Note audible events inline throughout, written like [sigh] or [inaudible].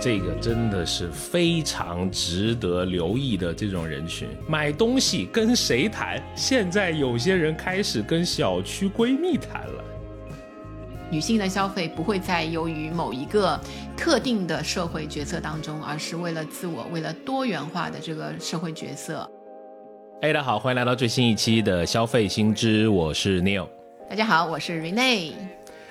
这个真的是非常值得留意的这种人群。买东西跟谁谈？现在有些人开始跟小区闺蜜谈了。女性的消费不会再由于某一个特定的社会角色当中，而是为了自我，为了多元化的这个社会角色。哎，大家好，欢迎来到最新一期的消费新知，我是 Neil。大家好，我是 Rene。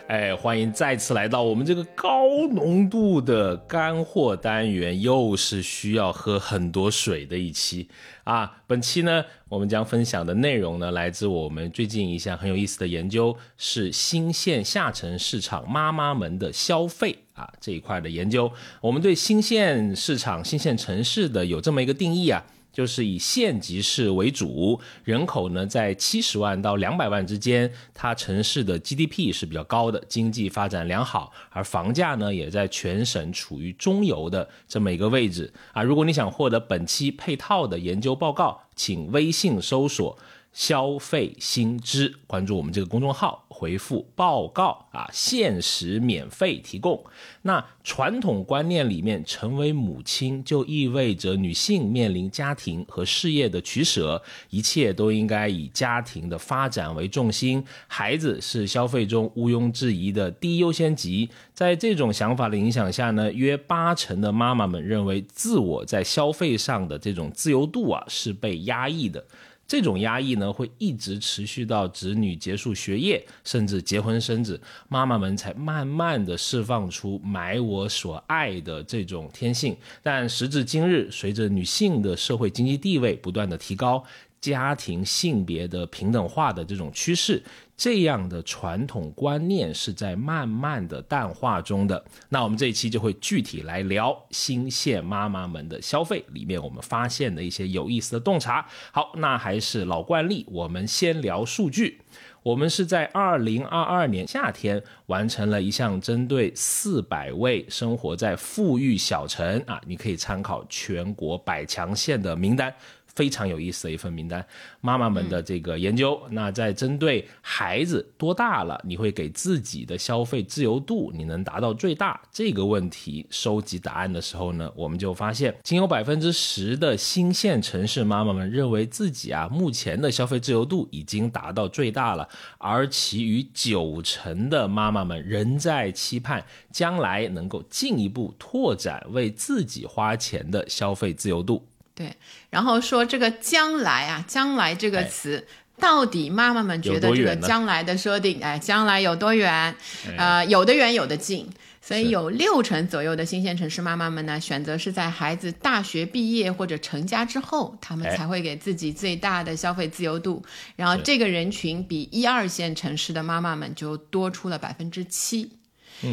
哎，欢迎再次来到我们这个高浓度的干货单元，又是需要喝很多水的一期啊！本期呢，我们将分享的内容呢，来自我们最近一项很有意思的研究，是新线下沉市场妈妈们的消费啊这一块的研究。我们对新线市场、新线城市的有这么一个定义啊。就是以县级市为主，人口呢在七十万到两百万之间，它城市的 GDP 是比较高的，经济发展良好，而房价呢也在全省处于中游的这么一个位置啊。如果你想获得本期配套的研究报告，请微信搜索。消费新知，关注我们这个公众号，回复报告啊，限时免费提供。那传统观念里面，成为母亲就意味着女性面临家庭和事业的取舍，一切都应该以家庭的发展为重心，孩子是消费中毋庸置疑的第一优先级。在这种想法的影响下呢，约八成的妈妈们认为，自我在消费上的这种自由度啊是被压抑的。这种压抑呢，会一直持续到子女结束学业，甚至结婚生子，妈妈们才慢慢的释放出买我所爱的这种天性。但时至今日，随着女性的社会经济地位不断的提高，家庭性别的平等化的这种趋势。这样的传统观念是在慢慢的淡化中的。那我们这一期就会具体来聊新线妈妈们的消费里面，我们发现的一些有意思的洞察。好，那还是老惯例，我们先聊数据。我们是在二零二二年夏天完成了一项针对四百位生活在富裕小城啊，你可以参考全国百强县的名单。非常有意思的一份名单，妈妈们的这个研究。那在针对孩子多大了，你会给自己的消费自由度，你能达到最大这个问题收集答案的时候呢，我们就发现，仅有百分之十的新县城市妈妈们认为自己啊目前的消费自由度已经达到最大了，而其余九成的妈妈们仍在期盼将来能够进一步拓展为自己花钱的消费自由度。对，然后说这个将来啊，将来这个词，到底妈妈们觉得这个将来的设定，哎，将来有多远？呃，有的远，有的近。所以有六成左右的新鲜城市妈妈们呢，选择是在孩子大学毕业或者成家之后，他们才会给自己最大的消费自由度。然后这个人群比一二线城市的妈妈们就多出了百分之七。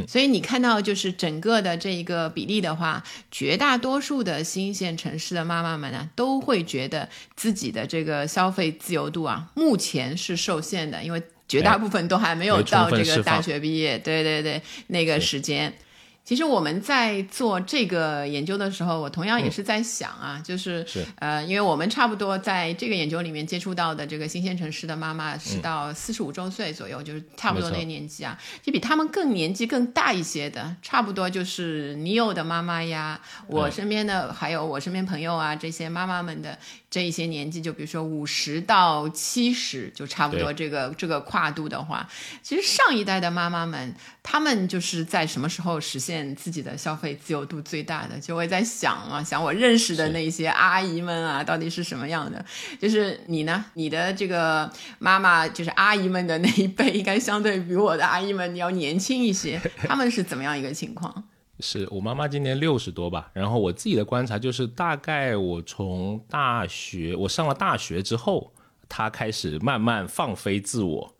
所以你看到就是整个的这一个比例的话，绝大多数的新一线城市的妈妈们呢，都会觉得自己的这个消费自由度啊，目前是受限的，因为绝大部分都还没有到这个大学毕业，对对对，那个时间。其实我们在做这个研究的时候，我同样也是在想啊，就是呃，因为我们差不多在这个研究里面接触到的这个新鲜城市的妈妈是到四十五周岁左右，就是差不多那个年纪啊，就比他们更年纪更大一些的，差不多就是你有的妈妈呀，我身边的还有我身边朋友啊这些妈妈们的。这一些年纪，就比如说五十到七十，就差不多这个这个跨度的话，其实上一代的妈妈们，她们就是在什么时候实现自己的消费自由度最大的？就会在想啊，想我认识的那些阿姨们啊，到底是什么样的？就是你呢，你的这个妈妈，就是阿姨们的那一辈，应该相对比我的阿姨们你要年轻一些，他们是怎么样一个情况？是我妈妈今年六十多吧，然后我自己的观察就是，大概我从大学我上了大学之后，她开始慢慢放飞自我，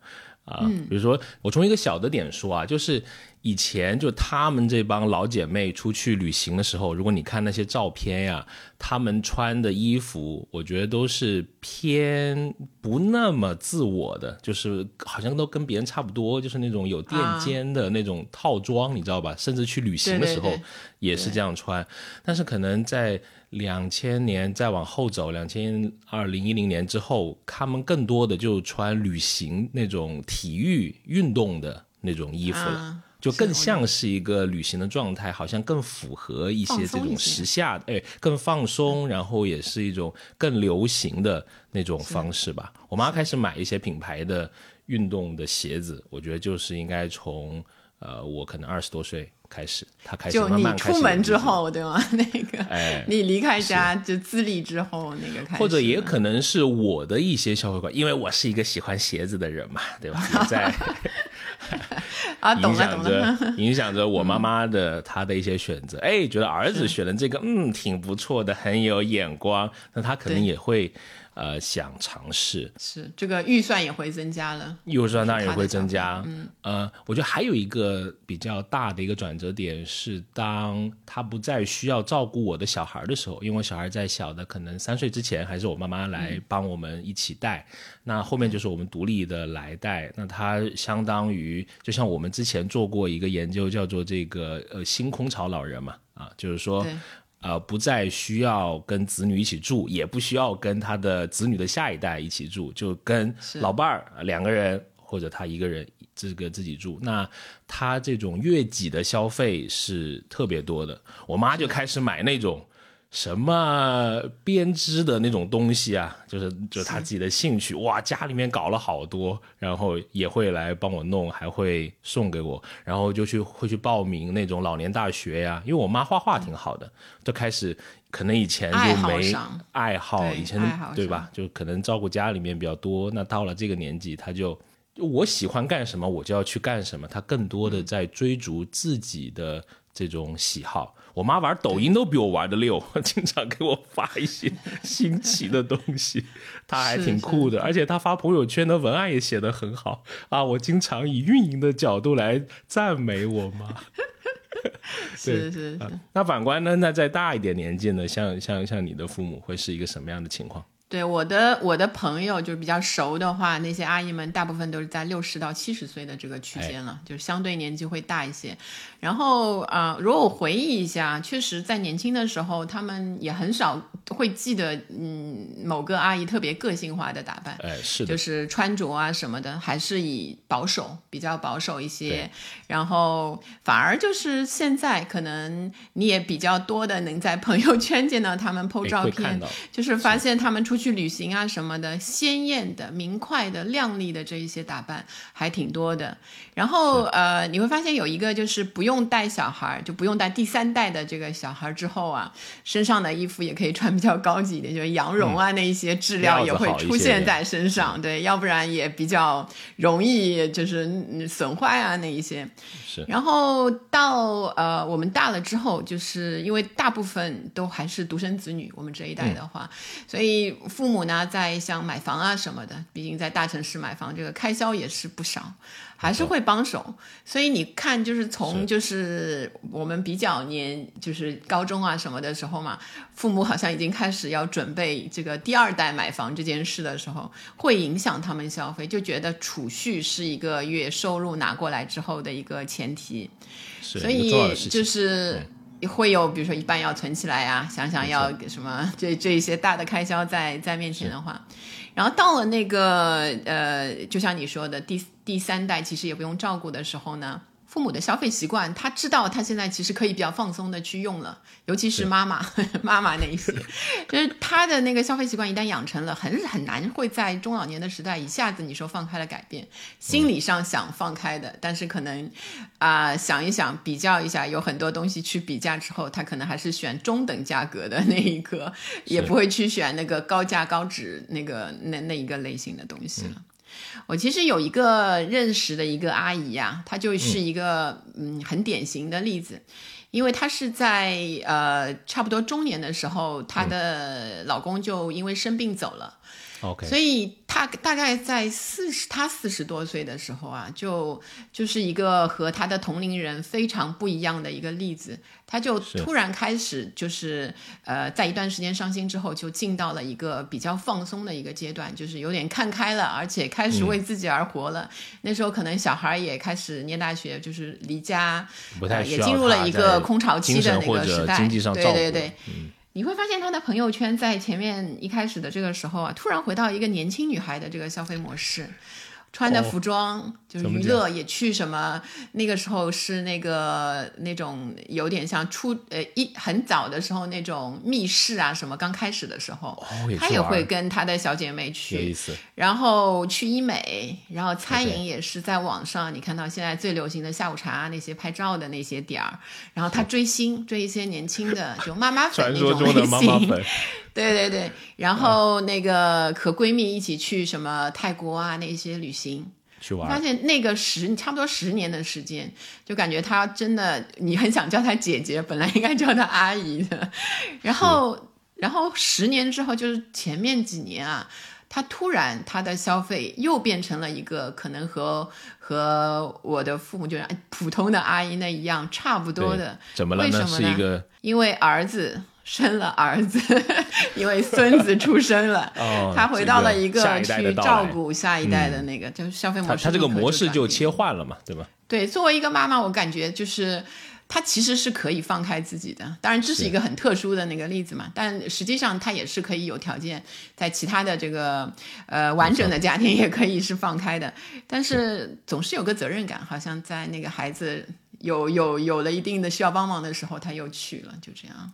啊，比如说我从一个小的点说啊，就是。以前就他们这帮老姐妹出去旅行的时候，如果你看那些照片呀，她们穿的衣服，我觉得都是偏不那么自我的，就是好像都跟别人差不多，就是那种有垫肩的那种套装，你知道吧？甚至去旅行的时候也是这样穿。但是可能在两千年再往后走，两千二零一零年之后，他们更多的就穿旅行那种体育运动的那种衣服了。就更像是一个旅行的状态，好像更符合一些这种时下，哎，更放松，然后也是一种更流行的那种方式吧。我妈开始买一些品牌的运动的鞋子，我觉得就是应该从呃，我可能二十多岁。开始，他开始就你出门之后，对吗？[laughs] 那个，哎，你离开家就自立之后，那个开始，或者也可能是我的一些消费观，因为我是一个喜欢鞋子的人嘛，对吧？[laughs] 在啊，懂了懂了，[laughs] 影响着我妈妈的她的一些选择。哎，觉得儿子选的这个，嗯，挺不错的，很有眼光，那他可能也会。呃，想尝试是这个预算也会增加了，预算当然也会增加。嗯，呃，我觉得还有一个比较大的一个转折点是，当他不再需要照顾我的小孩的时候，因为我小孩在小的可能三岁之前，还是我妈妈来帮我们一起带，那后面就是我们独立的来带。那他相当于就像我们之前做过一个研究，叫做这个呃星空巢老人嘛，啊，就是说。呃，不再需要跟子女一起住，也不需要跟他的子女的下一代一起住，就跟老伴儿两个人或者他一个人这个自己住。那他这种月己的消费是特别多的，我妈就开始买那种。什么编织的那种东西啊，就是就是他自己的兴趣哇，家里面搞了好多，然后也会来帮我弄，还会送给我，然后就去会去报名那种老年大学呀。因为我妈画画挺好的，就开始可能以前就没爱好，以前对吧？就可能照顾家里面比较多。那到了这个年纪，他就我喜欢干什么，我就要去干什么。他更多的在追逐自己的这种喜好。我妈玩抖音都比我玩的溜，经常给我发一些新奇的东西，[laughs] 她还挺酷的。而且她发朋友圈的文案也写得很好啊，我经常以运营的角度来赞美我妈。[laughs] 是是是。那反观呢？那再大一点年纪呢？像像像你的父母会是一个什么样的情况？对我的我的朋友就是比较熟的话，那些阿姨们大部分都是在六十到七十岁的这个区间了，就是相对年纪会大一些。然后啊，如果我回忆一下，确实在年轻的时候，他们也很少会记得嗯某个阿姨特别个性化的打扮，哎是的，就是穿着啊什么的，还是以保守比较保守一些。然后反而就是现在可能你也比较多的能在朋友圈见到他们 PO 照片，就是发现他们出。去旅行啊什么的，鲜艳的、明快的、亮丽的这一些打扮还挺多的。然后呃，你会发现有一个就是不用带小孩，就不用带第三代的这个小孩之后啊，身上的衣服也可以穿比较高级一点，就是羊绒啊那一些质量也会出现在身上，对，要不然也比较容易就是损坏啊那一些。是。然后到呃我们大了之后，就是因为大部分都还是独生子女，我们这一代的话，所以。父母呢，在像买房啊什么的，毕竟在大城市买房，这个开销也是不少，还是会帮手。所以你看，就是从就是我们比较年，就是高中啊什么的时候嘛，父母好像已经开始要准备这个第二代买房这件事的时候，会影响他们消费，就觉得储蓄是一个月收入拿过来之后的一个前提。所以就是。会有，比如说一半要存起来呀，想想要什么，这这一些大的开销在在面前的话，然后到了那个呃，就像你说的第第三代，其实也不用照顾的时候呢。父母的消费习惯，他知道他现在其实可以比较放松的去用了，尤其是妈妈 [laughs] 妈妈那一些，就是他的那个消费习惯一旦养成了，很很难会在中老年的时代一下子你说放开了改变，心理上想放开的，但是可能啊想一想比较一下，有很多东西去比价之后，他可能还是选中等价格的 [laughs] 那一个，也不会去选那个高价高值那个那那一个类型的东西了。我其实有一个认识的一个阿姨呀，她就是一个嗯很典型的例子，因为她是在呃差不多中年的时候，她的老公就因为生病走了。OK，所以他大概在四十，他四十多岁的时候啊，就就是一个和他的同龄人非常不一样的一个例子。他就突然开始，就是呃，在一段时间伤心之后，就进到了一个比较放松的一个阶段，就是有点看开了，而且开始为自己而活了。那时候可能小孩也开始念大学，就是离家，不太也进入了一个空巢期的那个时代。对对对。你会发现他的朋友圈在前面一开始的这个时候啊，突然回到一个年轻女孩的这个消费模式，穿的服装就是娱乐也去什么？那个时候是那个那种有点像初呃一很早的时候那种密室啊什么刚开始的时候，他也会跟他的小姐妹去，然后去医美，然后餐饮也是在网上，你看到现在最流行的下午茶那些拍照的那些点儿，然后他追星追一些年轻的就妈妈粉那种类型，对对对，然后那个和闺蜜一起去什么泰国啊那些旅行。发现那个十差不多十年的时间，就感觉他真的，你很想叫他姐姐，本来应该叫他阿姨的。[laughs] 然后，然后十年之后，就是前面几年啊，他突然他的消费又变成了一个可能和和我的父母就是普通的阿姨那一样差不多的。怎么了呢？是一个因为儿子。生了儿子，[laughs] 因为孙子出生了，[laughs] 他回到了一个去照顾下一代的那个，就是消费模式。他这个模式就切换了嘛，对吧？对，作为一个妈妈，我感觉就是他其实是可以放开自己的。当然，这是一个很特殊的那个例子嘛，但实际上他也是可以有条件在其他的这个呃完整的家庭也可以是放开的。但是总是有个责任感，好像在那个孩子有有有了一定的需要帮忙的时候，他又去了，就这样。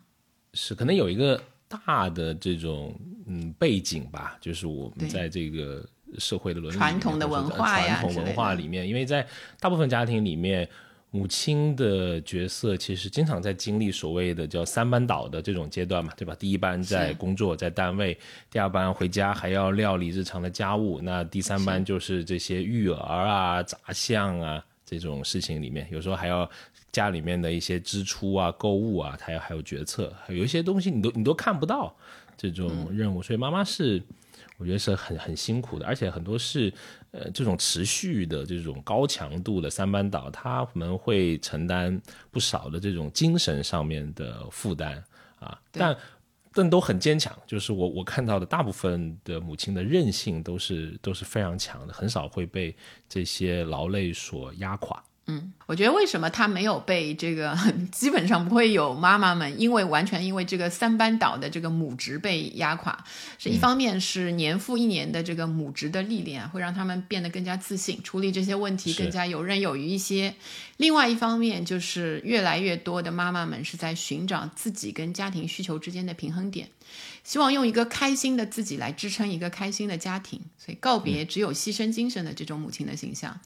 是可能有一个大的这种嗯背景吧，就是我们在这个社会的伦理传统的文化呀，传统文化里面，因为在大部分家庭里面，母亲的角色其实经常在经历所谓的叫三班倒的这种阶段嘛，对吧？第一班在工作，在单位，第二班回家还要料理日常的家务，那第三班就是这些育儿啊、杂项啊这种事情里面，有时候还要。家里面的一些支出啊、购物啊，还有还有决策，有一些东西你都你都看不到这种任务，所以妈妈是我觉得是很很辛苦的，而且很多是呃这种持续的这种高强度的三班倒，他们会承担不少的这种精神上面的负担啊，但但都很坚强，就是我我看到的大部分的母亲的韧性都是都是非常强的，很少会被这些劳累所压垮。嗯，我觉得为什么他没有被这个，[laughs] 基本上不会有妈妈们因为完全因为这个三班倒的这个母职被压垮，是一方面是年复一年的这个母职的历练会让他们变得更加自信，处理这些问题更加游刃有余一些。另外一方面就是越来越多的妈妈们是在寻找自己跟家庭需求之间的平衡点，希望用一个开心的自己来支撑一个开心的家庭，所以告别只有牺牲精神的这种母亲的形象。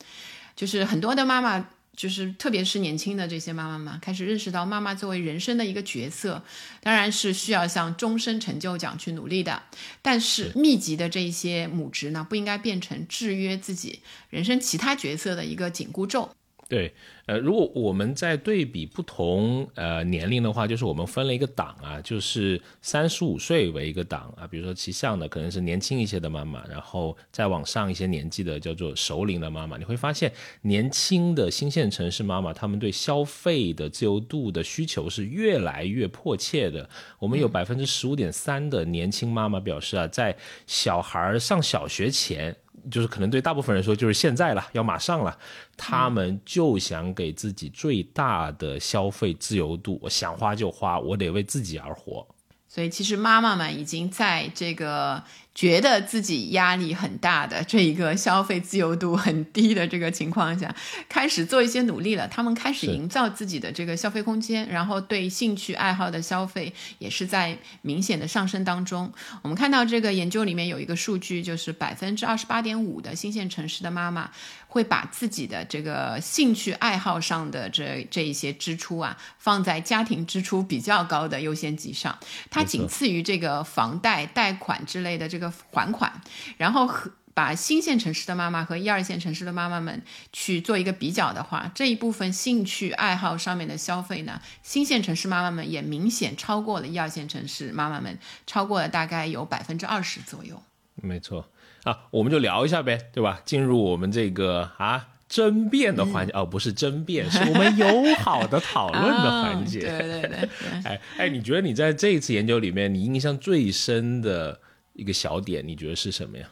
就是很多的妈妈，就是特别是年轻的这些妈妈嘛，开始认识到妈妈作为人生的一个角色，当然是需要向终身成就奖去努力的。但是密集的这些母职呢，不应该变成制约自己人生其他角色的一个紧箍咒。对，呃，如果我们在对比不同呃年龄的话，就是我们分了一个档啊，就是三十五岁为一个档啊，比如说骑象的可能是年轻一些的妈妈，然后再往上一些年纪的叫做熟龄的妈妈，你会发现年轻的新县城市妈妈，她们对消费的自由度的需求是越来越迫切的。我们有百分之十五点三的年轻妈妈表示啊，在小孩上小学前。就是可能对大部分人说，就是现在了，要马上了，他们就想给给自己最大的消费自由度，我想花就花，我得为自己而活。所以，其实妈妈们已经在这个。觉得自己压力很大的这一个消费自由度很低的这个情况下，开始做一些努力了。他们开始营造自己的这个消费空间，然后对兴趣爱好的消费也是在明显的上升当中。我们看到这个研究里面有一个数据，就是百分之二十八点五的新县城市的妈妈会把自己的这个兴趣爱好上的这这一些支出啊，放在家庭支出比较高的优先级上，它仅次于这个房贷、贷款之类的这。个还款，然后和把新线城市的妈妈和一二线城市的妈妈们去做一个比较的话，这一部分兴趣爱好上面的消费呢，新线城市妈妈们也明显超过了一二线城市妈妈们，超过了大概有百分之二十左右。没错啊，我们就聊一下呗，对吧？进入我们这个啊争辩的环节，哦，不是争辩，是我们友好的 [laughs] 讨论的环节。对对对，[laughs] 哎哎，你觉得你在这一次研究里面，你印象最深的？一个小点，你觉得是什么呀？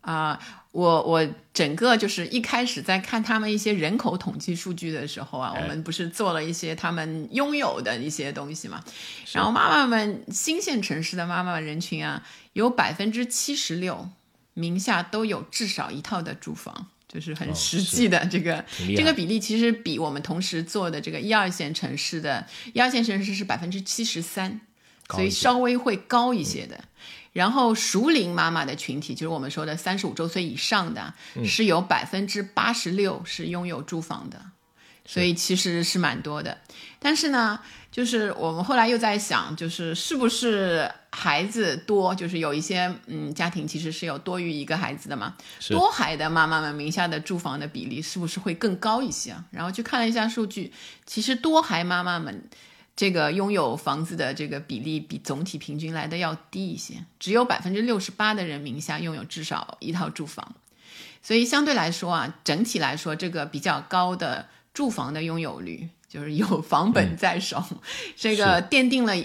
啊，我我整个就是一开始在看他们一些人口统计数据的时候啊，我们不是做了一些他们拥有的一些东西嘛？然后妈妈们新县城市的妈妈人群啊，有百分之七十六名下都有至少一套的住房。就是很实际的这个这个比例，其实比我们同时做的这个一二线城市的一二线城市是百分之七十三，所以稍微会高一些的。然后熟龄妈妈的群体，就是我们说的三十五周岁以上的，是有百分之八十六是拥有住房的。所以其实是蛮多的，但是呢，就是我们后来又在想，就是是不是孩子多，就是有一些嗯家庭其实是有多于一个孩子的嘛，多孩的妈妈们名下的住房的比例是不是会更高一些啊？然后去看了一下数据，其实多孩妈妈们这个拥有房子的这个比例比总体平均来的要低一些，只有百分之六十八的人名下拥有至少一套住房，所以相对来说啊，整体来说这个比较高的。住房的拥有率就是有房本在手，这个奠定了呃，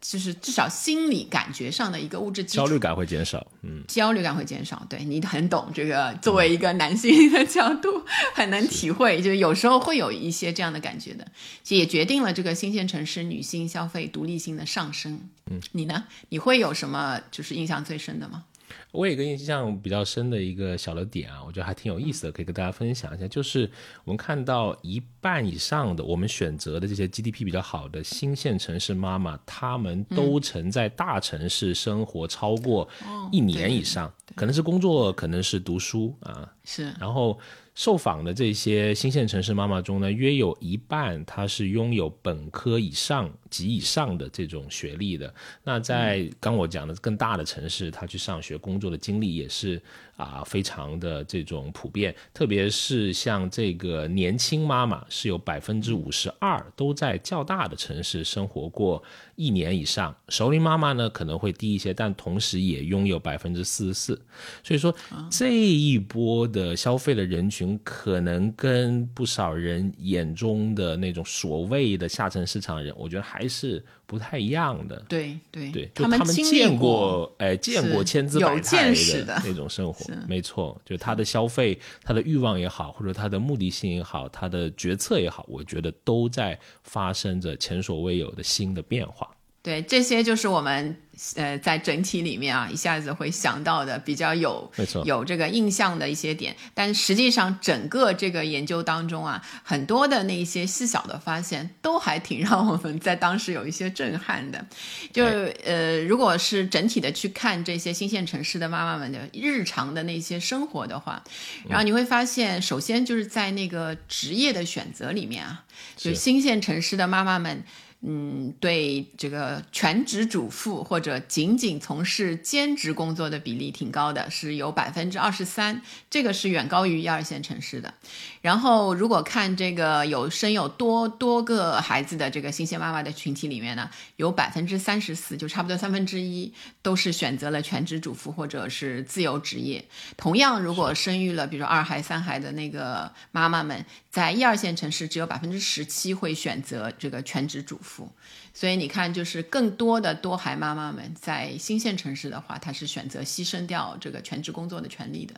就是至少心理感觉上的一个物质焦虑感会减少，嗯，焦虑感会减少。对你很懂这个，作为一个男性的角度，很能体会，就是有时候会有一些这样的感觉的，也决定了这个新鲜城市女性消费独立性的上升。嗯，你呢？你会有什么就是印象最深的吗？我有一个印象比较深的一个小的点啊，我觉得还挺有意思的，可以跟大家分享一下。就是我们看到一半以上的我们选择的这些 GDP 比较好的新县城市妈妈，她们都曾在大城市生活超过一年以上，可能是工作，可能是读书啊。是，然后。受访的这些新县城市妈妈中呢，约有一半她是拥有本科以上及以上的这种学历的。那在刚我讲的更大的城市，她去上学工作的经历也是啊非常的这种普遍。特别是像这个年轻妈妈，是有百分之五十二都在较大的城市生活过一年以上。熟龄妈妈呢可能会低一些，但同时也拥有百分之四十四。所以说这一波的消费的人群。可能跟不少人眼中的那种所谓的下沉市场人，我觉得还是不太一样的。对对对，他们见过，哎，见过千姿百态的那种生活，没错。就他的消费、他的欲望也好，或者他的目的性也好，他的决策也好，我觉得都在发生着前所未有的新的变化。对，这些就是我们呃在整体里面啊一下子会想到的比较有有这个印象的一些点，但实际上整个这个研究当中啊，很多的那些细小的发现都还挺让我们在当时有一些震撼的。就呃，如果是整体的去看这些新县城市的妈妈们的日常的那些生活的话，然后你会发现，首先就是在那个职业的选择里面啊，就新县城市的妈妈们。嗯，对这个全职主妇或者仅仅从事兼职工作的比例挺高的，是有百分之二十三，这个是远高于一二线城市的。然后，如果看这个有生有多多个孩子的这个新鲜妈妈的群体里面呢，有百分之三十四，就差不多三分之一都是选择了全职主妇或者是自由职业。同样，如果生育了比如说二孩、三孩的那个妈妈们，在一二线城市只有百分之十七会选择这个全职主妇。所以你看，就是更多的多孩妈妈们在新线城市的话，她是选择牺牲掉这个全职工作的权利的。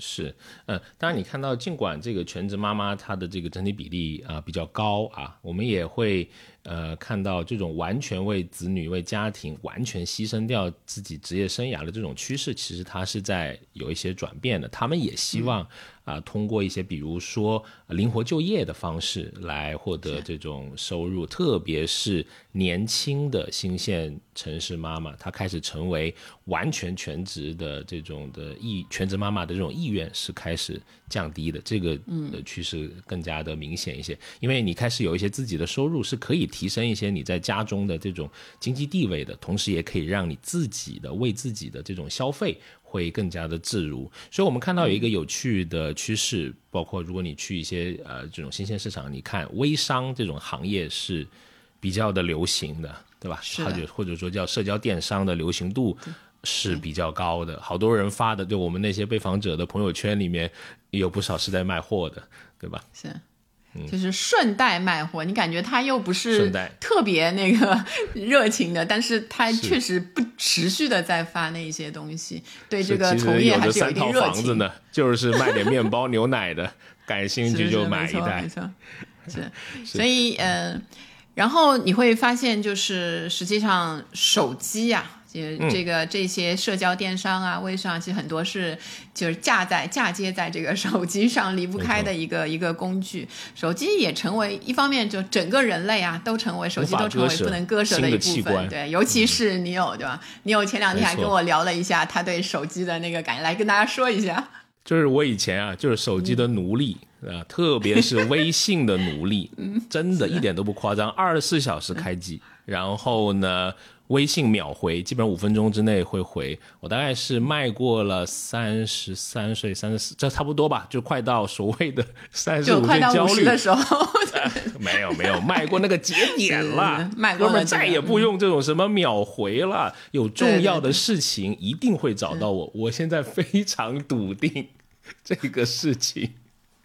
是，嗯，当然你看到，尽管这个全职妈妈她的这个整体比例啊比较高啊，我们也会。呃，看到这种完全为子女、为家庭完全牺牲掉自己职业生涯的这种趋势，其实它是在有一些转变的。他们也希望啊，通过一些比如说灵活就业的方式来获得这种收入，特别是年轻的新线城市妈妈，她开始成为完全全职的这种的意全职妈妈的这种意愿是开始降低的。这个的趋势更加的明显一些，因为你开始有一些自己的收入是可以。提升一些你在家中的这种经济地位的同时，也可以让你自己的为自己的这种消费会更加的自如。所以，我们看到有一个有趣的趋势，包括如果你去一些呃这种新鲜市场，你看微商这种行业是比较的流行的，对吧？或者或者说叫社交电商的流行度是比较高的，好多人发的，对我们那些被访者的朋友圈里面有不少是在卖货的，对吧？是。就是顺带卖货，你感觉他又不是特别那个热情的，但是他确实不持续的在发那些东西，对这个从业还是有一定热情。房子呢，就是卖点面包、牛奶的，感兴趣就买一袋。没错，是，[laughs] 所以呃，然后你会发现，就是实际上手机呀。就这个这些社交电商啊、微商，其实很多是就是架在嫁接在这个手机上离不开的一个一个工具。手机也成为一方面，就整个人类啊都成为手机都成为不能割舍的一部分。对，尤其是你有对吧？你有前两天还跟我聊了一下他对手机的那个感觉，来跟大家说一下。就是我以前啊，就是手机的奴隶啊，特别是微信的奴隶，真的一点都不夸张，二十四小时开机，然后呢。微信秒回，基本上五分钟之内会回。我大概是迈过了三十三岁、三十四，这差不多吧，就快到所谓的 [laughs] 三十五岁焦虑的时候。[laughs] 没有没有，迈过那个节点了，[laughs] 迈过了，再也不用这种什么秒回了。有重要的事情一定会找到我，我现在非常笃定这个事情。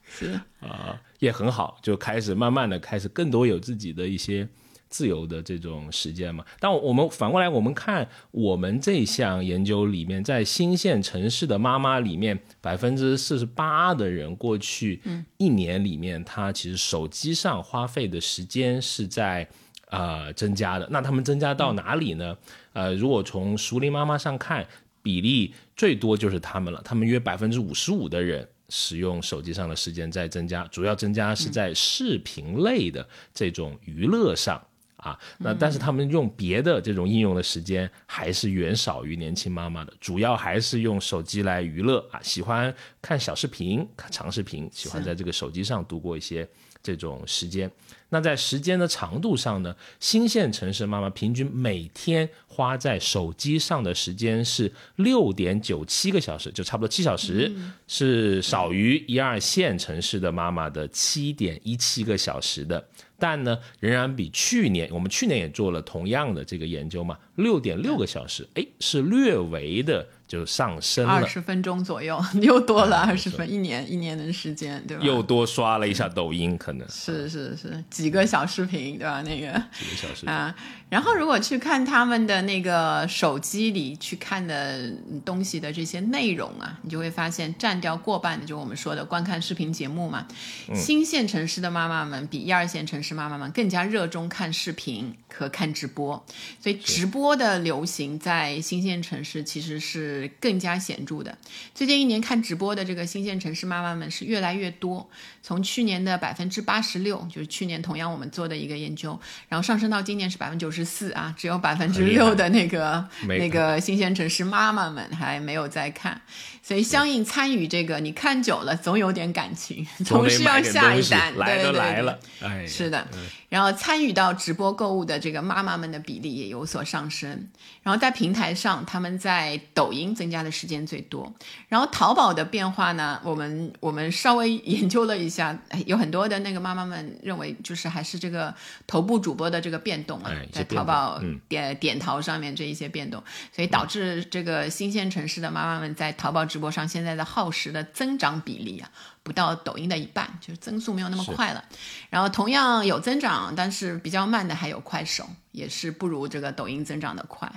是啊，也很好，就开始慢慢的开始更多有自己的一些。自由的这种时间嘛，但我们反过来，我们看我们这项研究里面，在新县城市的妈妈里面，百分之四十八的人过去一年里面，他其实手机上花费的时间是在呃增加的。那他们增加到哪里呢？呃，如果从熟龄妈妈上看，比例最多就是他们了。他们约百分之五十五的人使用手机上的时间在增加，主要增加是在视频类的这种娱乐上。啊，那但是他们用别的这种应用的时间还是远少于年轻妈妈的，主要还是用手机来娱乐啊，喜欢看小视频、看长视频，喜欢在这个手机上度过一些这种时间。那在时间的长度上呢，新县城市妈妈平均每天花在手机上的时间是六点九七个小时，就差不多七小时，是少于一二线城市的妈妈的七点一七个小时的。但呢，仍然比去年，我们去年也做了同样的这个研究嘛，六点六个小时，哎，是略微的。就上升了二十分钟左右，[laughs] 又多了二十分，一年一年的时间，对吧？又多刷了一下抖音，可能是是是几个小视频，对吧？那个几个小视频啊。然后如果去看他们的那个手机里去看的东西的这些内容啊，你就会发现占掉过半的，就我们说的观看视频节目嘛。新线城市的妈妈们比一二线城市妈妈们更加热衷看视频和看直播，所以直播的流行在新线城市其实是。是更加显著的。最近一年看直播的这个新线城市妈妈们是越来越多，从去年的百分之八十六，就是去年同样我们做的一个研究，然后上升到今年是百分之九十四啊，只有百分之六的那个那个新鲜城市妈妈们还没有在看，所以相应参与这个，你看久了总有点感情，总是要下一单，对对对，是的。然后参与到直播购物的这个妈妈们的比例也有所上升。然后在平台上，他们在抖音增加的时间最多。然后淘宝的变化呢，我们我们稍微研究了一下，有很多的那个妈妈们认为，就是还是这个头部主播的这个变动啊，在淘宝点点淘上面这一些变动，所以导致这个新鲜城市的妈妈们在淘宝直播上现在的耗时的增长比例啊。不到抖音的一半，就是增速没有那么快了。然后同样有增长，但是比较慢的还有快手，也是不如这个抖音增长的快。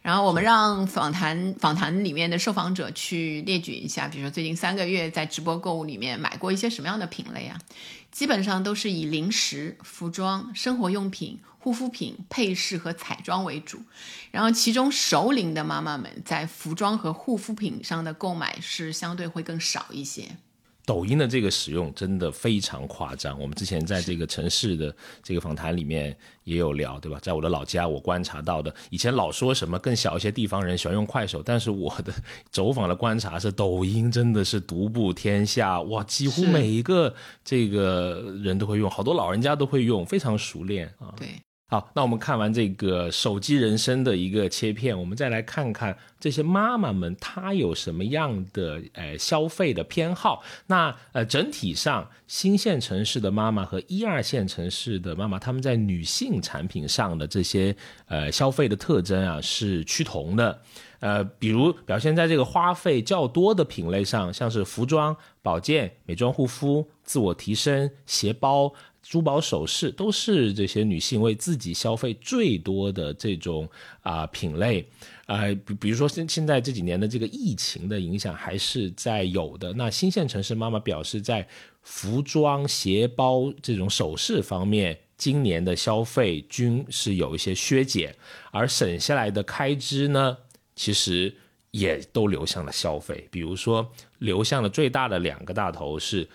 然后我们让访谈访谈里面的受访者去列举一下，比如说最近三个月在直播购物里面买过一些什么样的品类啊？基本上都是以零食、服装、生活用品、护肤品、配饰和彩妆为主。然后其中熟龄的妈妈们在服装和护肤品上的购买是相对会更少一些。抖音的这个使用真的非常夸张。我们之前在这个城市的这个访谈里面也有聊，对吧？在我的老家，我观察到的，以前老说什么更小一些地方人喜欢用快手，但是我的 [laughs] 走访的观察是，抖音真的是独步天下，哇，几乎每一个这个人都会用，好多老人家都会用，非常熟练啊。对。好，那我们看完这个手机人生的一个切片，我们再来看看这些妈妈们她有什么样的呃消费的偏好。那呃整体上，新线城市的妈妈和一二线城市的妈妈，他们在女性产品上的这些呃消费的特征啊是趋同的。呃，比如表现在这个花费较多的品类上，像是服装、保健、美妆护肤、自我提升、鞋包。珠宝首饰都是这些女性为自己消费最多的这种啊品类，啊，比比如说现现在这几年的这个疫情的影响还是在有的。那新县城市妈妈表示，在服装、鞋包这种首饰方面今年的消费均是有一些削减，而省下来的开支呢，其实也都流向了消费。比如说，流向了最大的两个大头是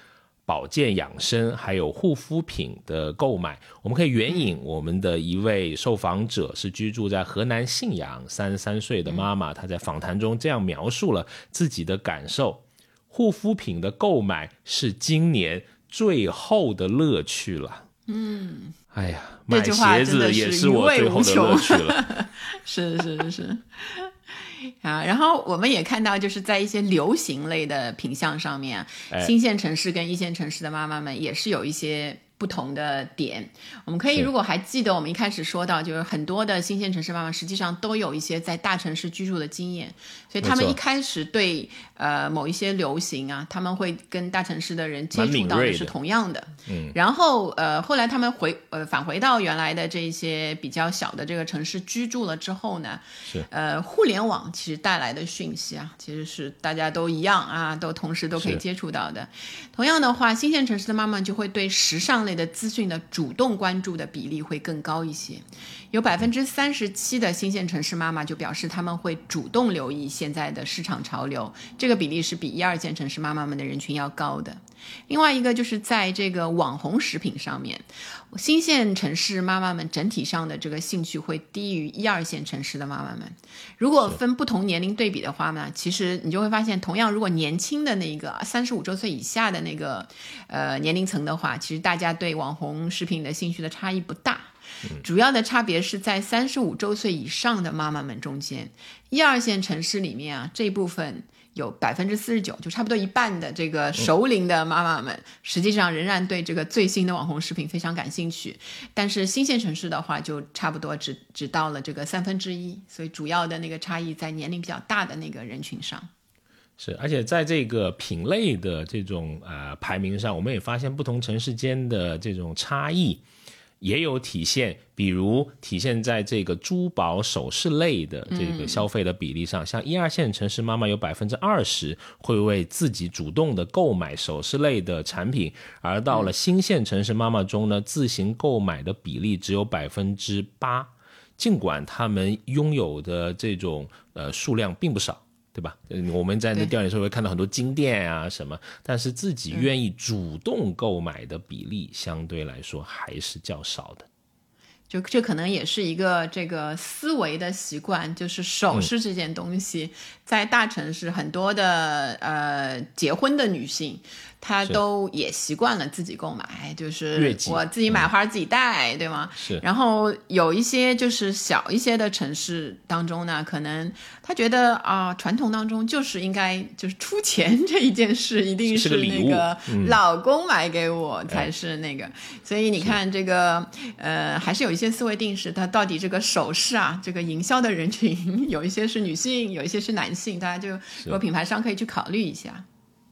保健养生，还有护肤品的购买。我们可以援引我们的一位受访者，是居住在河南信阳，三十三岁的妈妈，她在访谈中这样描述了自己的感受：护肤品的购买是今年最后的乐趣了。嗯，哎呀，买鞋子也是我最后的乐趣了。是是 [laughs] 是，[laughs] 啊，然后我们也看到，就是在一些流行类的品相上面，新线城市跟一线城市的妈妈们也是有一些。不同的点，我们可以如果还记得我们一开始说到，就是很多的新鲜城市妈妈实际上都有一些在大城市居住的经验，所以他们一开始对呃某一些流行啊，他们会跟大城市的人接触到的是同样的。嗯，然后呃后来他们回呃返回到原来的这些比较小的这个城市居住了之后呢，是呃互联网其实带来的讯息啊，其实是大家都一样啊，都同时都可以接触到的。同样的话，新鲜城市的妈妈就会对时尚类。的资讯的主动关注的比例会更高一些，有百分之三十七的新线城市妈妈就表示他们会主动留意现在的市场潮流，这个比例是比一二线城市妈妈们的人群要高的。另外一个就是在这个网红食品上面，新线城市妈妈们整体上的这个兴趣会低于一二线城市的妈妈们。如果分不同年龄对比的话呢，其实你就会发现，同样如果年轻的那个三十五周岁以下的那个呃年龄层的话，其实大家对网红食品的兴趣的差异不大，主要的差别是在三十五周岁以上的妈妈们中间，一二线城市里面啊这部分有百分之四十九，就差不多一半的这个熟龄的妈妈们，实际上仍然对这个最新的网红食品非常感兴趣。但是新线城市的话，就差不多只只到了这个三分之一，所以主要的那个差异在年龄比较大的那个人群上。是，而且在这个品类的这种呃排名上，我们也发现不同城市间的这种差异也有体现。比如体现在这个珠宝首饰类的这个消费的比例上，像一二线城市妈妈有百分之二十会为自己主动的购买首饰类的产品，而到了新线城市妈妈中呢，自行购买的比例只有百分之八。尽管他们拥有的这种呃数量并不少。对吧？我们在那调研的时候会看到很多金店啊什么，但是自己愿意主动购买的比例相对来说还是较少的。就这可能也是一个这个思维的习惯，就是首饰这件东西，在大城市很多的呃结婚的女性。他都也习惯了自己购买，就是我自己买花自己戴，对吗？是。然后有一些就是小一些的城市当中呢，可能他觉得啊，传统当中就是应该就是出钱这一件事，一定是那个老公买给我才是那个。所以你看这个呃，还是有一些思维定式。它到底这个首饰啊，这个营销的人群 [laughs] 有一些是女性，有一些是男性，大家就如果品牌商可以去考虑一下。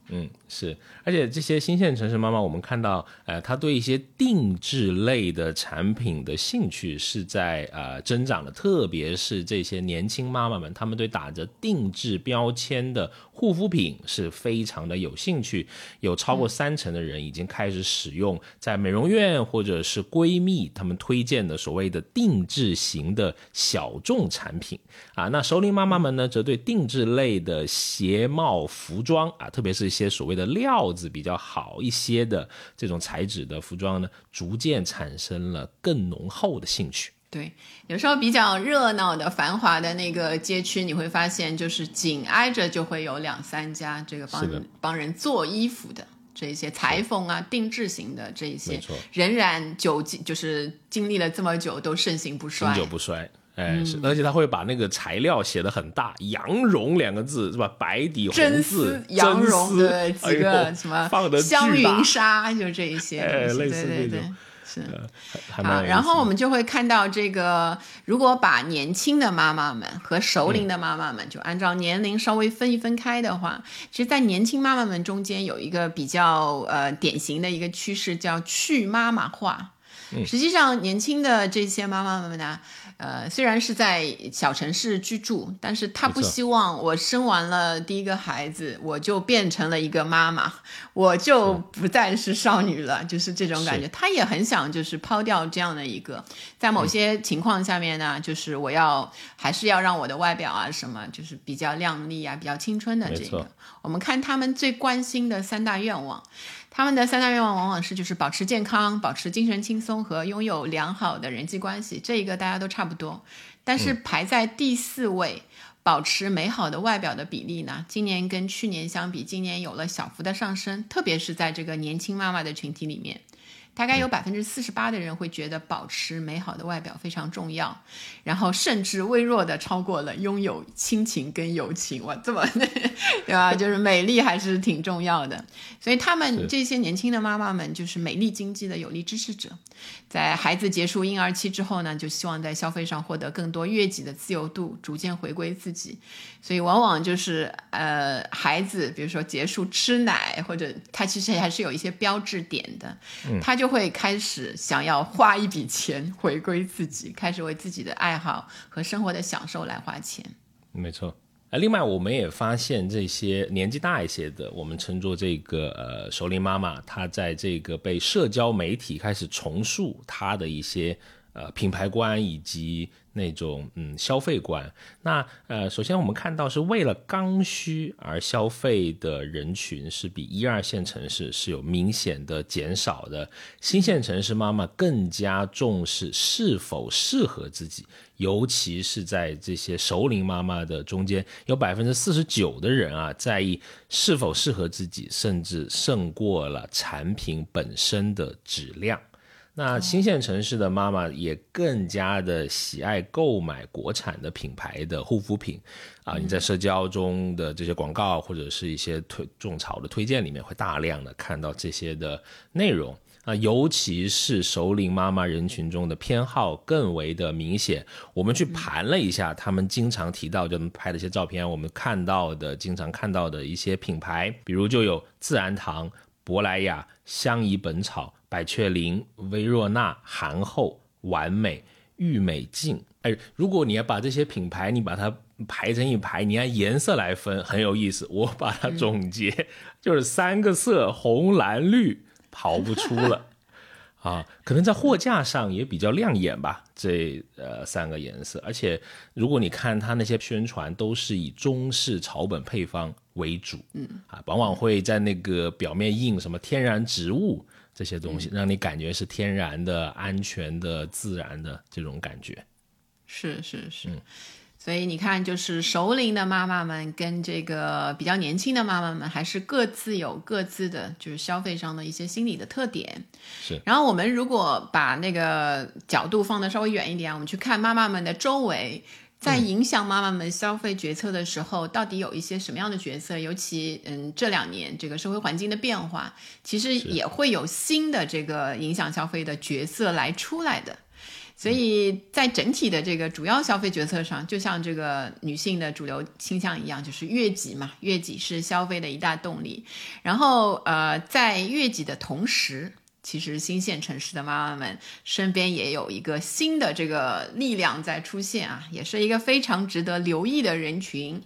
嗯，是，而且这些新线城市妈妈，我们看到，呃，她对一些定制类的产品的兴趣是在呃增长的，特别是这些年轻妈妈们，她们对打着定制标签的护肤品是非常的有兴趣，有超过三成的人已经开始使用在美容院或者是闺蜜她们推荐的所谓的定制型的小众产品啊，那熟龄妈妈们呢，则对定制类的鞋帽服装啊，特别是一。些所谓的料子比较好一些的这种材质的服装呢，逐渐产生了更浓厚的兴趣。对，有时候比较热闹的、繁华的那个街区，你会发现，就是紧挨着就会有两三家这个帮人帮人做衣服的这些裁缝啊、定制型的这些，仍然久就是经历了这么久都盛行不衰，经久不衰。哎，是，而且他会把那个材料写的很大，“羊绒”两个字是吧？白底红字，羊绒对几个什么香云纱，就这一些，类似这种，是啊。然后我们就会看到这个，如果把年轻的妈妈们和熟龄的妈妈们，就按照年龄稍微分一分开的话，其实，在年轻妈妈们中间有一个比较呃典型的一个趋势，叫去妈妈化。实际上，年轻的这些妈妈们呢，呃，虽然是在小城市居住，但是他不希望我生完了第一个孩子，我就变成了一个妈妈，我就不再是少女了，就是这种感觉。他也很想就是抛掉这样的一个，在某些情况下面呢，就是我要还是要让我的外表啊什么，就是比较靓丽啊，比较青春的这个。我们看他们最关心的三大愿望。他们的三大愿望往往是就是保持健康、保持精神轻松和拥有良好的人际关系，这一个大家都差不多。但是排在第四位，保持美好的外表的比例呢？今年跟去年相比，今年有了小幅的上升，特别是在这个年轻妈妈的群体里面。大概有百分之四十八的人会觉得保持美好的外表非常重要，然后甚至微弱的超过了拥有亲情跟友情。哇，这么对吧？[laughs] 就是美丽还是挺重要的。所以他们这些年轻的妈妈们就是美丽经济的有力支持者。在孩子结束婴儿期之后呢，就希望在消费上获得更多悦己的自由度，逐渐回归自己。所以往往就是呃，孩子比如说结束吃奶，或者他其实还是有一些标志点的，他就。会开始想要花一笔钱回归自己，开始为自己的爱好和生活的享受来花钱。没错，啊，另外我们也发现这些年纪大一些的，我们称作这个呃熟龄妈妈，她在这个被社交媒体开始重塑她的一些呃品牌观以及。那种嗯消费观，那呃首先我们看到是为了刚需而消费的人群是比一二线城市是有明显的减少的，新线城市妈妈更加重视是否适合自己，尤其是在这些熟龄妈妈的中间，有百分之四十九的人啊在意是否适合自己，甚至胜过了产品本身的质量。那新线城市的妈妈也更加的喜爱购买国产的品牌的护肤品，啊，你在社交中的这些广告或者是一些推种草的推荐里面，会大量的看到这些的内容啊，尤其是熟龄妈妈人群中的偏好更为的明显。我们去盘了一下，他们经常提到就拍的一些照片，我们看到的经常看到的一些品牌，比如就有自然堂、珀莱雅、相宜本草。百雀羚、薇若娜、韩后、完美、玉美净。哎，如果你要把这些品牌，你把它排成一排，你按颜色来分，很有意思。我把它总结，就是三个色：红、蓝、绿，跑不出了。啊，可能在货架上也比较亮眼吧。这呃三个颜色，而且如果你看它那些宣传，都是以中式草本配方为主。嗯，啊，往往会在那个表面印什么天然植物。这些东西让你感觉是天然的、安全的、自然的这种感觉，是是是。所以你看，就是熟龄的妈妈们跟这个比较年轻的妈妈们，还是各自有各自的，就是消费上的一些心理的特点。是。然后我们如果把那个角度放的稍微远一点，我们去看妈妈们的周围。在影响妈妈们消费决策的时候，到底有一些什么样的角色？尤其嗯，这两年这个社会环境的变化，其实也会有新的这个影响消费的角色来出来的。所以在整体的这个主要消费决策上，就像这个女性的主流倾向一样，就是悦己嘛，悦己是消费的一大动力。然后呃，在悦己的同时。其实新县城市的妈妈们身边也有一个新的这个力量在出现啊，也是一个非常值得留意的人群，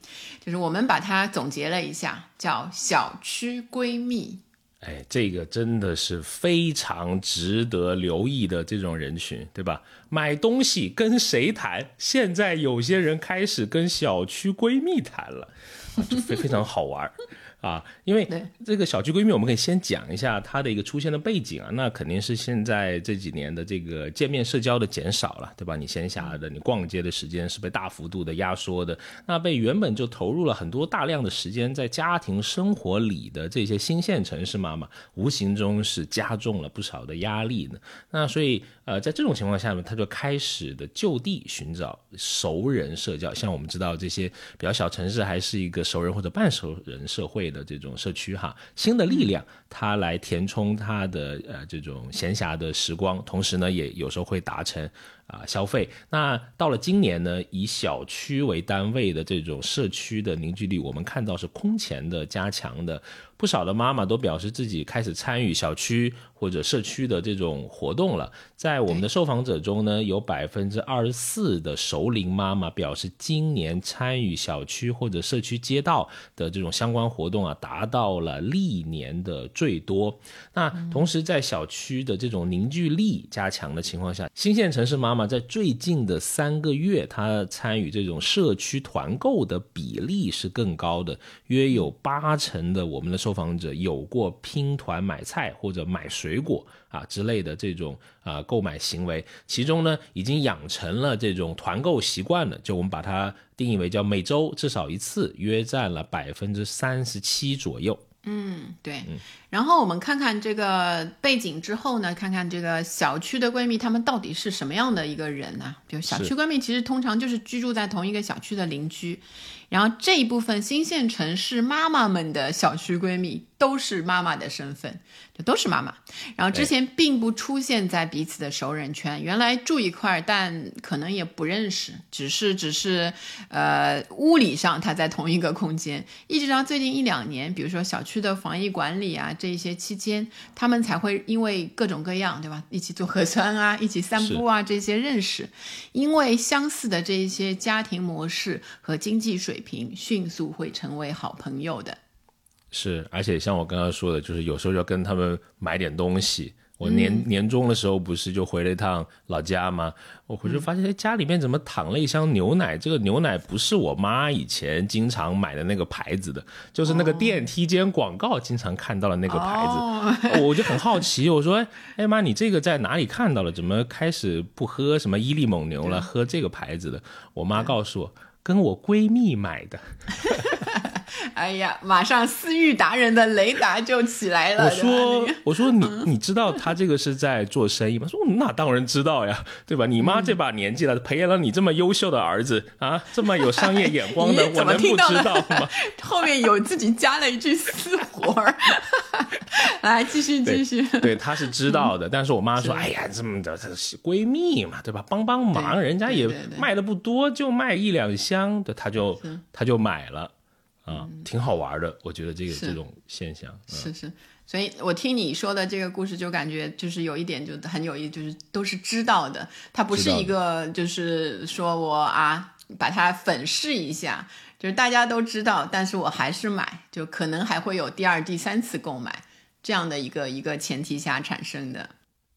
就是我们把它总结了一下，叫小区闺蜜。哎，这个真的是非常值得留意的这种人群，对吧？买东西跟谁谈？现在有些人开始跟小区闺蜜谈了，就非非常好玩。啊，因为这个小区闺蜜，我们可以先讲一下它的一个出现的背景啊。那肯定是现在这几年的这个见面社交的减少了，对吧？你线下的你逛街的时间是被大幅度的压缩的，那被原本就投入了很多大量的时间在家庭生活里的这些新线城市妈妈，无形中是加重了不少的压力呢。那所以。呃，在这种情况下面，他就开始的就地寻找熟人社交。像我们知道这些比较小城市，还是一个熟人或者半熟人社会的这种社区哈。新的力量，他来填充他的呃这种闲暇的时光，同时呢，也有时候会达成啊消费。那到了今年呢，以小区为单位的这种社区的凝聚力，我们看到是空前的加强的。不少的妈妈都表示自己开始参与小区或者社区的这种活动了。在我们的受访者中呢，有百分之二十四的熟龄妈妈表示，今年参与小区或者社区街道的这种相关活动啊，达到了历年的最多。那同时，在小区的这种凝聚力加强的情况下，新县城市妈妈在最近的三个月，她参与这种社区团购的比例是更高的，约有八成的我们的受访者有过拼团买菜或者买水果啊之类的这种啊购买行为，其中呢已经养成了这种团购习惯了，就我们把它定义为叫每周至少一次，约占了百分之三十七左右。嗯，对。然后我们看看这个背景之后呢，看看这个小区的闺蜜她们到底是什么样的一个人呢？就小区闺蜜其实通常就是居住在同一个小区的邻居。然后这一部分新县城市妈妈们的小区闺蜜都是妈妈的身份，就都是妈妈。然后之前并不出现在彼此的熟人圈，原来住一块儿，但可能也不认识，只是只是呃物理上她在同一个空间。一直到最近一两年，比如说小区的防疫管理啊这一些期间，他们才会因为各种各样，对吧？一起做核酸啊，一起散步啊这些认识，因为相似的这一些家庭模式和经济水。水平迅速会成为好朋友的，是，而且像我刚刚说的，就是有时候要跟他们买点东西。我年年终的时候不是就回了一趟老家吗？我回去发现家里面怎么躺了一箱牛奶？这个牛奶不是我妈以前经常买的那个牌子的，就是那个电梯间广告经常看到的那个牌子。我就很好奇，我说：“哎妈，你这个在哪里看到了？怎么开始不喝什么伊利蒙牛了，喝这个牌子的？”我妈告诉我。跟我闺蜜买的，[laughs] 哎呀，马上私域达人的雷达就起来了。我说，[laughs] 我说你 [laughs] 你知道他这个是在做生意吗？说那当然知道呀，对吧？你妈这把年纪了，培养了你这么优秀的儿子啊，这么有商业眼光的，我能不知道吗？后面有自己加了一句私活儿，来继续继续。对，他是知道的，但是我妈说，哎呀，这么的闺蜜嘛，对吧？帮帮忙，人家也卖的不多，就卖一两箱。的他就他就买了啊，挺好玩的，我觉得这个这种现象是是，所以我听你说的这个故事，就感觉就是有一点就很有意，就是都是知道的，它不是一个就是说我啊把它粉饰一下，就是大家都知道，但是我还是买，就可能还会有第二、第三次购买这样的一个一个前提下产生的。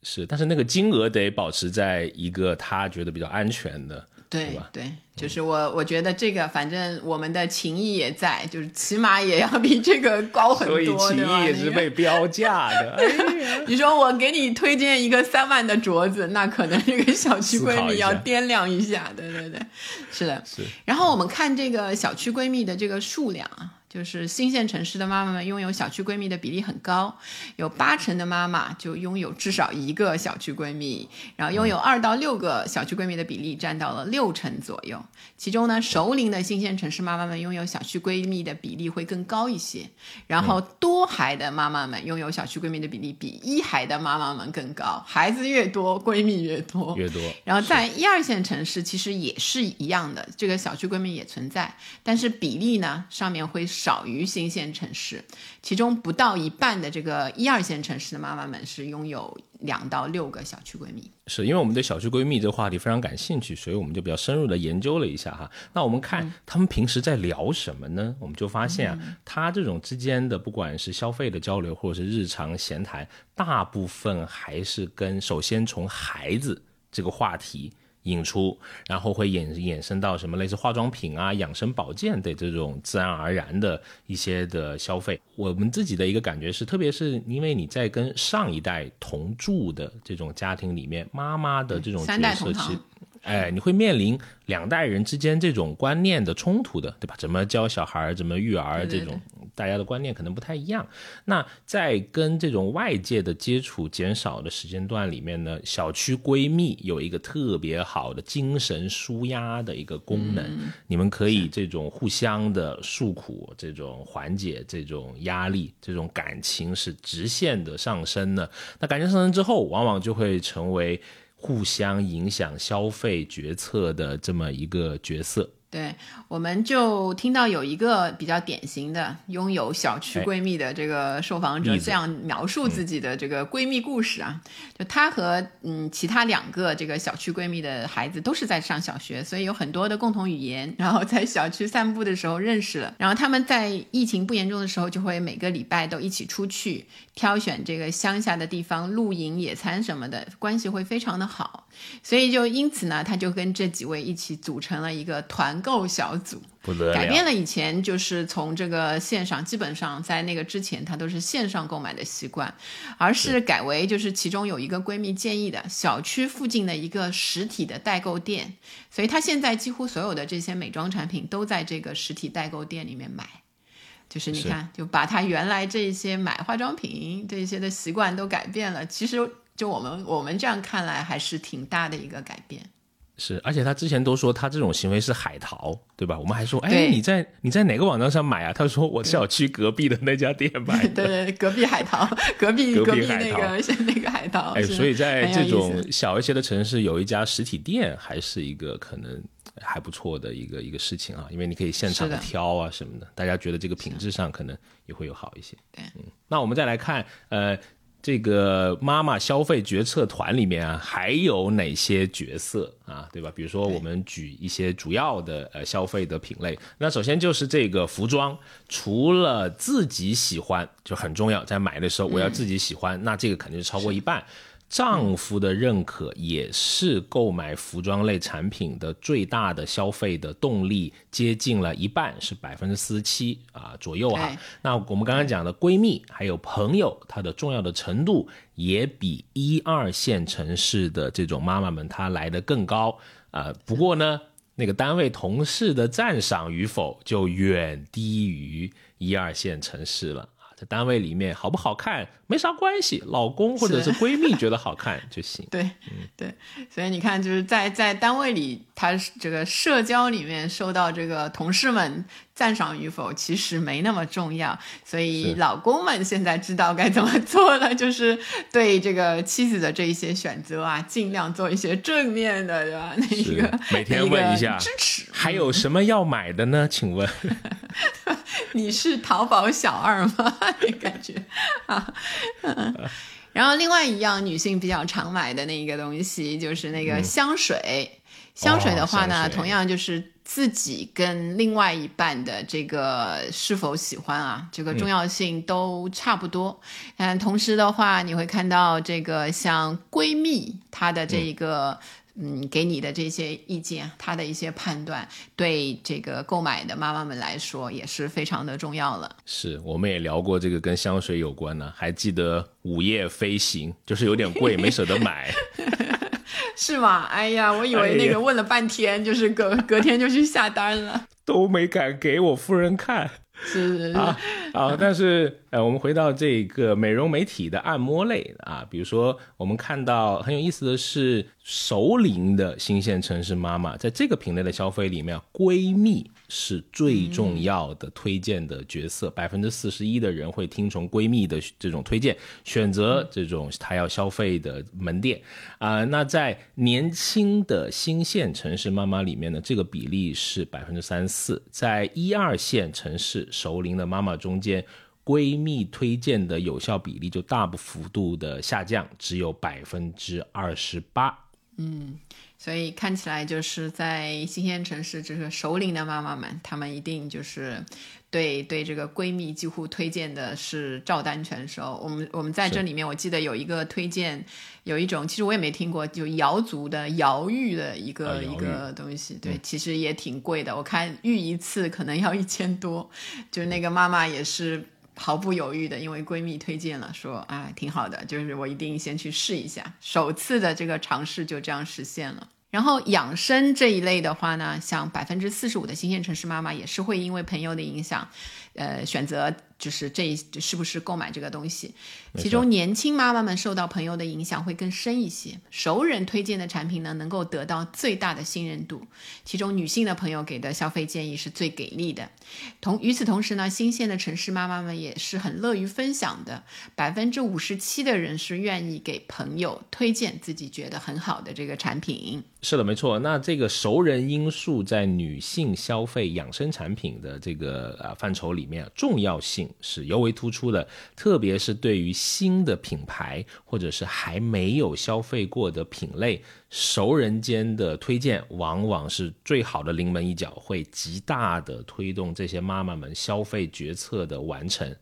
是，但是那个金额得保持在一个他觉得比较安全的。对对，就是我，我觉得这个反正我们的情谊也在，就是起码也要比这个高很多，所以情谊也是被标价的。[laughs] [laughs] 你说我给你推荐一个三万的镯子，那可能这个小区闺蜜要掂量一下。对对对，是的。是。然后我们看这个小区闺蜜的这个数量啊。就是新县城市的妈妈们拥有小区闺蜜的比例很高，有八成的妈妈就拥有至少一个小区闺蜜，然后拥有二到六个小区闺蜜的比例占到了六成左右。其中呢，熟龄的新县城市妈妈们拥有小区闺蜜的比例会更高一些，然后多孩的妈妈们拥有小区闺蜜的比例比一孩的妈妈们更高，孩子越多，闺蜜越多，越多。然后在一二线城市其实也是一样的，这个小区闺蜜也存在，但是比例呢上面会。少于新县城市，其中不到一半的这个一二线城市的妈妈们是拥有两到六个小区闺蜜。是因为我们对小区闺蜜这个话题非常感兴趣，所以我们就比较深入的研究了一下哈。那我们看他们平时在聊什么呢？我们就发现啊，他这种之间的不管是消费的交流，或者是日常闲谈，大部分还是跟首先从孩子这个话题。引出，然后会衍衍生到什么类似化妆品啊、养生保健的这种自然而然的一些的消费。我们自己的一个感觉是，特别是因为你在跟上一代同住的这种家庭里面，妈妈的这种角色，其实。哎，你会面临两代人之间这种观念的冲突的，对吧？怎么教小孩，怎么育儿，这种大家的观念可能不太一样。那在跟这种外界的接触减少的时间段里面呢，小区闺蜜有一个特别好的精神舒压的一个功能，你们可以这种互相的诉苦，这种缓解这种压力，这种感情是直线的上升的。那感情上升之后，往往就会成为。互相影响消费决策的这么一个角色。对，我们就听到有一个比较典型的拥有小区闺蜜的这个受访者这样描述自己的这个闺蜜故事啊，就她和嗯其他两个这个小区闺蜜的孩子都是在上小学，所以有很多的共同语言，然后在小区散步的时候认识了，然后他们在疫情不严重的时候就会每个礼拜都一起出去挑选这个乡下的地方露营、野餐什么的，关系会非常的好，所以就因此呢，她就跟这几位一起组成了一个团。购小组改变了以前就是从这个线上，基本上在那个之前，她都是线上购买的习惯，而是改为就是其中有一个闺蜜建议的小区附近的一个实体的代购店，所以她现在几乎所有的这些美妆产品都在这个实体代购店里面买，就是你看，就把她原来这些买化妆品这些的习惯都改变了。其实就我们我们这样看来，还是挺大的一个改变。是，而且他之前都说他这种行为是海淘，对吧？我们还说，哎，你在你在哪个网站上买啊？他说我小区隔壁的那家店买的。对对，隔壁海淘，隔壁隔壁那个 [laughs] 那个海淘。哎，所以在这种小一些的城市，有一家实体店还是一个可能还不错的一个一个事情啊，因为你可以现场挑啊什么的，大家觉得这个品质上可能也会有好一些。对，嗯，那我们再来看，呃。这个妈妈消费决策团里面啊，还有哪些角色啊？对吧？比如说，我们举一些主要的呃消费的品类。那首先就是这个服装，除了自己喜欢就很重要，在买的时候我要自己喜欢，那这个肯定是超过一半。丈夫的认可也是购买服装类产品的最大的消费的动力，接近了一半，是百分之四十七啊左右哈。那我们刚刚讲的闺蜜还有朋友，它的重要的程度也比一二线城市的这种妈妈们她来的更高啊。不过呢，那个单位同事的赞赏与否就远低于一二线城市了。在单位里面好不好看没啥关系，老公或者是闺蜜觉得好看就行。[laughs] 对，对，所以你看，就是在在单位里，他这个社交里面受到这个同事们赞赏与否，其实没那么重要。所以老公们现在知道该怎么做了，就是对这个妻子的这一些选择啊，尽量做一些正面的，对吧？那一个每天问一下支持，还有什么要买的呢？请问。[laughs] 你是淘宝小二吗？[laughs] 感觉啊，[laughs] 然后另外一样女性比较常买的那一个东西就是那个香水。香水的话呢，同样就是自己跟另外一半的这个是否喜欢啊，这个重要性都差不多。嗯，同时的话，你会看到这个像闺蜜她的这一个。嗯，给你的这些意见，他的一些判断，对这个购买的妈妈们来说也是非常的重要了。是，我们也聊过这个跟香水有关的，还记得午夜飞行，就是有点贵，没舍得买，[laughs] 是吗？哎呀，我以为那个问了半天，就是隔隔天就去下单了，都没敢给我夫人看。[laughs] 是是是啊，好，但是呃，我们回到这个美容美体的按摩类啊，比如说我们看到很有意思的是，熟龄的新县城市妈妈在这个品类的消费里面，闺蜜。是最重要的推荐的角色，百分之四十一的人会听从闺蜜的这种推荐，选择这种她要消费的门店啊。那在年轻的新线城市妈妈里面呢，这个比例是百分之三十四，在一二线城市熟龄的妈妈中间，闺蜜推荐的有效比例就大幅度的下降，只有百分之二十八。嗯。所以看起来就是在新鲜城市，这个首领的妈妈们，她们一定就是对对这个闺蜜几乎推荐的是照单全收。我们我们在这里面，我记得有一个推荐，有一种其实我也没听过，就瑶族的瑶玉的一个一个东西，对，其实也挺贵的。我看浴一次可能要一千多，就是那个妈妈也是毫不犹豫的，因为闺蜜推荐了，说啊挺好的，就是我一定先去试一下。首次的这个尝试就这样实现了。然后养生这一类的话呢，像百分之四十五的新鲜城市妈妈也是会因为朋友的影响，呃，选择就是这是不是购买这个东西。其中年轻妈妈们受到朋友的影响会更深一些，熟人推荐的产品呢，能够得到最大的信任度。其中女性的朋友给的消费建议是最给力的。同与此同时呢，新鲜的城市妈妈们也是很乐于分享的，百分之五十七的人是愿意给朋友推荐自己觉得很好的这个产品。是的，没错。那这个熟人因素在女性消费养生产品的这个啊范畴里面，重要性是尤为突出的。特别是对于新的品牌或者是还没有消费过的品类，熟人间的推荐往往是最好的临门一脚，会极大的推动这些妈妈们消费决策的完成。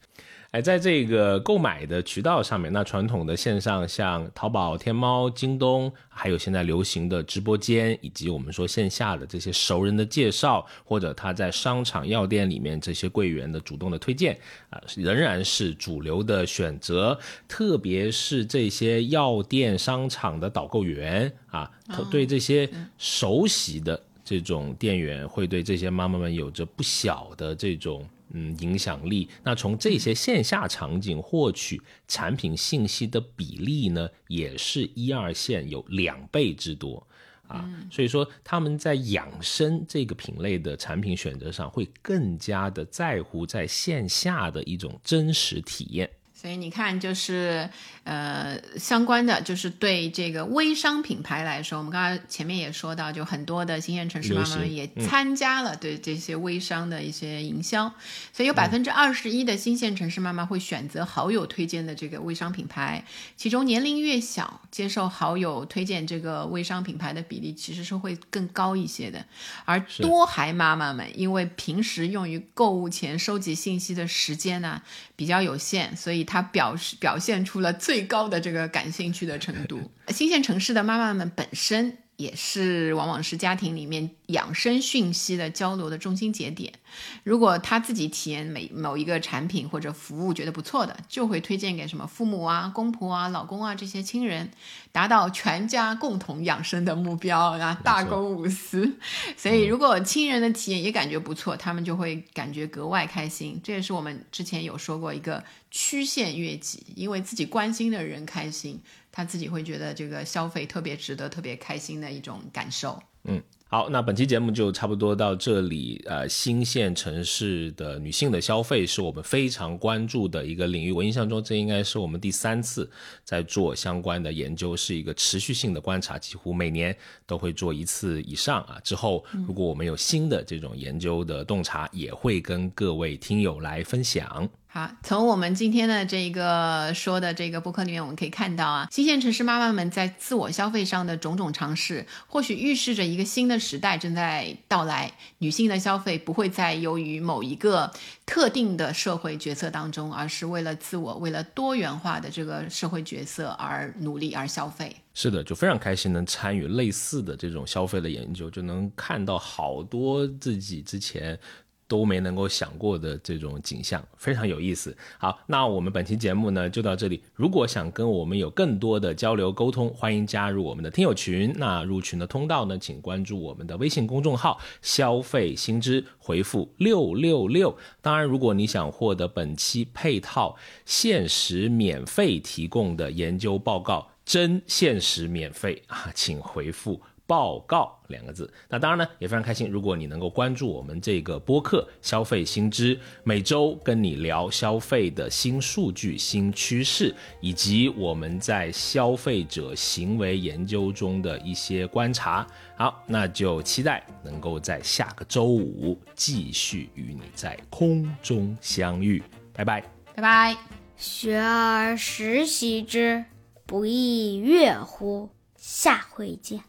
哎，在这个购买的渠道上面，那传统的线上像淘宝、天猫、京东，还有现在流行的直播间，以及我们说线下的这些熟人的介绍，或者他在商场、药店里面这些柜员的主动的推荐啊，仍然是主流的选择。特别是这些药店、商场的导购员啊，对这些熟悉的这种店员，会对这些妈妈们有着不小的这种。嗯，影响力。那从这些线下场景获取产品信息的比例呢，也是一二线有两倍之多啊。所以说，他们在养生这个品类的产品选择上，会更加的在乎在线下的一种真实体验。所以你看，就是呃，相关的就是对这个微商品牌来说，我们刚刚前面也说到，就很多的新鲜城市妈妈们也参加了对这些微商的一些营销，所以有百分之二十一的新鲜城市妈妈会选择好友推荐的这个微商品牌，其中年龄越小，接受好友推荐这个微商品牌的比例其实是会更高一些的，而多孩妈妈们因为平时用于购物前收集信息的时间呢比较有限，所以。他表示表现出了最高的这个感兴趣的程度。新鲜城市的妈妈们本身。也是往往是家庭里面养生讯息的交流的中心节点。如果他自己体验每某一个产品或者服务觉得不错的，就会推荐给什么父母啊、公婆啊、老公啊这些亲人，达到全家共同养生的目标啊，大公无私。所以，如果亲人的体验也感觉不错，他们就会感觉格外开心。这也是我们之前有说过一个曲线越级，因为自己关心的人开心。他自己会觉得这个消费特别值得、特别开心的一种感受。嗯。好，那本期节目就差不多到这里。呃，新县城市的女性的消费是我们非常关注的一个领域。我印象中，这应该是我们第三次在做相关的研究，是一个持续性的观察，几乎每年都会做一次以上啊。之后，如果我们有新的这种研究的洞察，也会跟各位听友来分享。好，从我们今天的这个说的这个播客里面，我们可以看到啊，新县城市妈妈们在自我消费上的种种尝试，或许预示着一个新的时代正在到来。女性的消费不会再由于某一个特定的社会角色当中，而是为了自我、为了多元化的这个社会角色而努力而消费。是的，就非常开心能参与类似的这种消费的研究，就能看到好多自己之前。都没能够想过的这种景象，非常有意思。好，那我们本期节目呢就到这里。如果想跟我们有更多的交流沟通，欢迎加入我们的听友群。那入群的通道呢，请关注我们的微信公众号“消费新知”，回复六六六。当然，如果你想获得本期配套限时免费提供的研究报告，真限时免费啊，请回复。报告两个字，那当然呢，也非常开心。如果你能够关注我们这个播客《消费新知》，每周跟你聊消费的新数据、新趋势，以及我们在消费者行为研究中的一些观察。好，那就期待能够在下个周五继续与你在空中相遇。拜拜，拜拜。学而时习之，不亦说乎？下回见。